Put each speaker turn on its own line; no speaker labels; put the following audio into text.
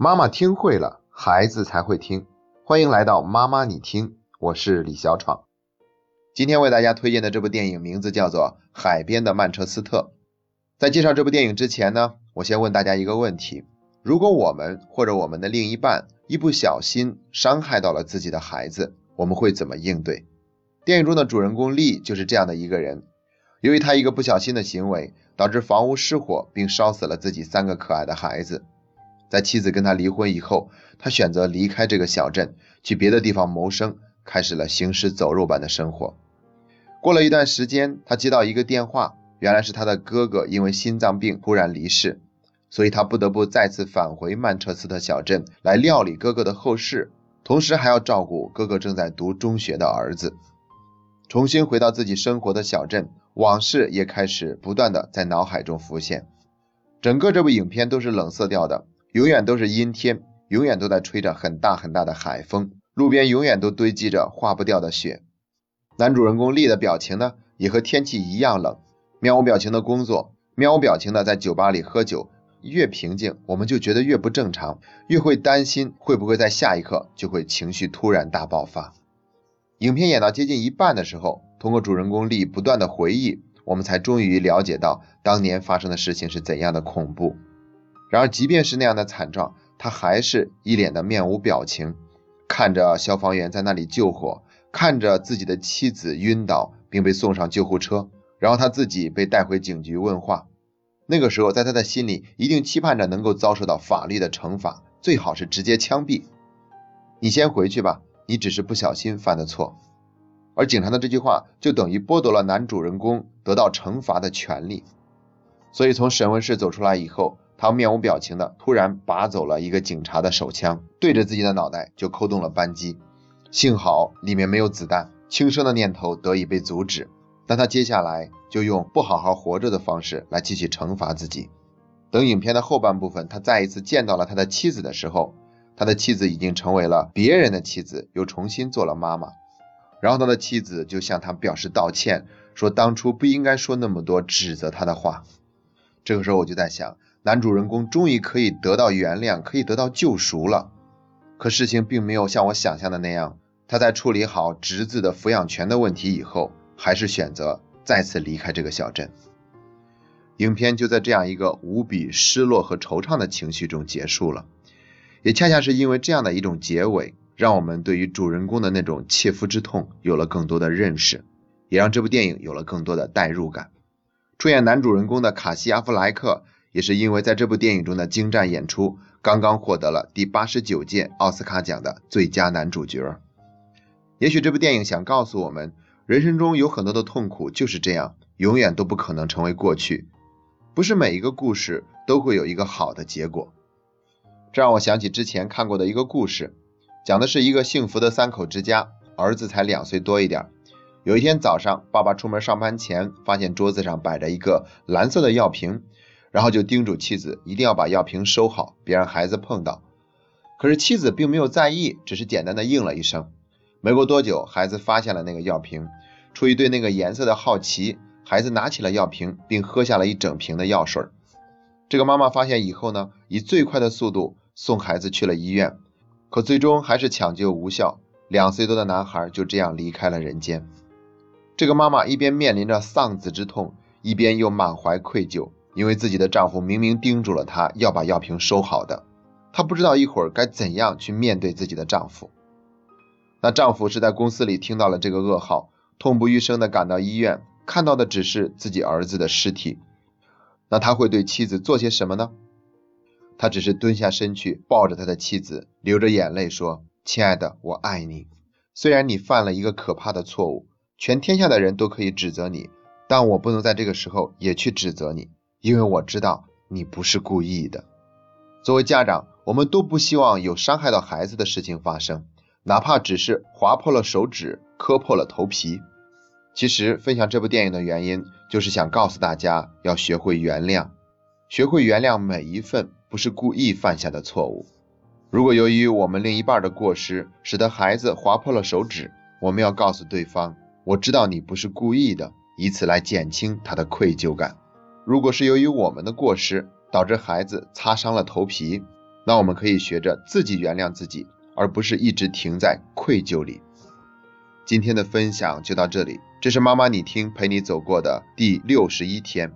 妈妈听会了，孩子才会听。欢迎来到妈妈你听，我是李小闯。今天为大家推荐的这部电影名字叫做《海边的曼彻斯特》。在介绍这部电影之前呢，我先问大家一个问题：如果我们或者我们的另一半一不小心伤害到了自己的孩子，我们会怎么应对？电影中的主人公丽就是这样的一个人。由于他一个不小心的行为，导致房屋失火，并烧死了自己三个可爱的孩子。在妻子跟他离婚以后，他选择离开这个小镇，去别的地方谋生，开始了行尸走肉般的生活。过了一段时间，他接到一个电话，原来是他的哥哥因为心脏病突然离世，所以他不得不再次返回曼彻斯特小镇来料理哥哥的后事，同时还要照顾哥哥正在读中学的儿子。重新回到自己生活的小镇，往事也开始不断的在脑海中浮现。整个这部影片都是冷色调的。永远都是阴天，永远都在吹着很大很大的海风，路边永远都堆积着化不掉的雪。男主人公丽的表情呢，也和天气一样冷。面无表情的工作，面无表情的在酒吧里喝酒，越平静我们就觉得越不正常，越会担心会不会在下一刻就会情绪突然大爆发。影片演到接近一半的时候，通过主人公丽不断的回忆，我们才终于了解到当年发生的事情是怎样的恐怖。然而，即便是那样的惨状，他还是一脸的面无表情，看着消防员在那里救火，看着自己的妻子晕倒并被送上救护车，然后他自己被带回警局问话。那个时候，在他的心里，一定期盼着能够遭受到法律的惩罚，最好是直接枪毙。你先回去吧，你只是不小心犯的错。而警察的这句话，就等于剥夺了男主人公得到惩罚的权利。所以，从审问室走出来以后。他面无表情的突然拔走了一个警察的手枪，对着自己的脑袋就扣动了扳机。幸好里面没有子弹，轻生的念头得以被阻止。但他接下来就用不好好活着的方式来继续惩罚自己。等影片的后半部分，他再一次见到了他的妻子的时候，他的妻子已经成为了别人的妻子，又重新做了妈妈。然后他的妻子就向他表示道歉，说当初不应该说那么多指责他的话。这个时候我就在想。男主人公终于可以得到原谅，可以得到救赎了。可事情并没有像我想象的那样。他在处理好侄子的抚养权的问题以后，还是选择再次离开这个小镇。影片就在这样一个无比失落和惆怅的情绪中结束了。也恰恰是因为这样的一种结尾，让我们对于主人公的那种切肤之痛有了更多的认识，也让这部电影有了更多的代入感。出演男主人公的卡西·阿弗莱克。也是因为在这部电影中的精湛演出，刚刚获得了第八十九届奥斯卡奖的最佳男主角。也许这部电影想告诉我们，人生中有很多的痛苦就是这样，永远都不可能成为过去。不是每一个故事都会有一个好的结果。这让我想起之前看过的一个故事，讲的是一个幸福的三口之家，儿子才两岁多一点。有一天早上，爸爸出门上班前，发现桌子上摆着一个蓝色的药瓶。然后就叮嘱妻子一定要把药瓶收好，别让孩子碰到。可是妻子并没有在意，只是简单的应了一声。没过多久，孩子发现了那个药瓶，出于对那个颜色的好奇，孩子拿起了药瓶，并喝下了一整瓶的药水。这个妈妈发现以后呢，以最快的速度送孩子去了医院，可最终还是抢救无效，两岁多的男孩就这样离开了人间。这个妈妈一边面临着丧子之痛，一边又满怀愧疚。因为自己的丈夫明明叮嘱了她要把药瓶收好的，她不知道一会儿该怎样去面对自己的丈夫。那丈夫是在公司里听到了这个噩耗，痛不欲生的赶到医院，看到的只是自己儿子的尸体。那他会对妻子做些什么呢？他只是蹲下身去抱着他的妻子，流着眼泪说：“亲爱的，我爱你。虽然你犯了一个可怕的错误，全天下的人都可以指责你，但我不能在这个时候也去指责你。”因为我知道你不是故意的。作为家长，我们都不希望有伤害到孩子的事情发生，哪怕只是划破了手指、磕破了头皮。其实，分享这部电影的原因，就是想告诉大家要学会原谅，学会原谅每一份不是故意犯下的错误。如果由于我们另一半的过失，使得孩子划破了手指，我们要告诉对方：“我知道你不是故意的”，以此来减轻他的愧疚感。如果是由于我们的过失导致孩子擦伤了头皮，那我们可以学着自己原谅自己，而不是一直停在愧疚里。今天的分享就到这里，这是妈妈你听陪你走过的第六十一天。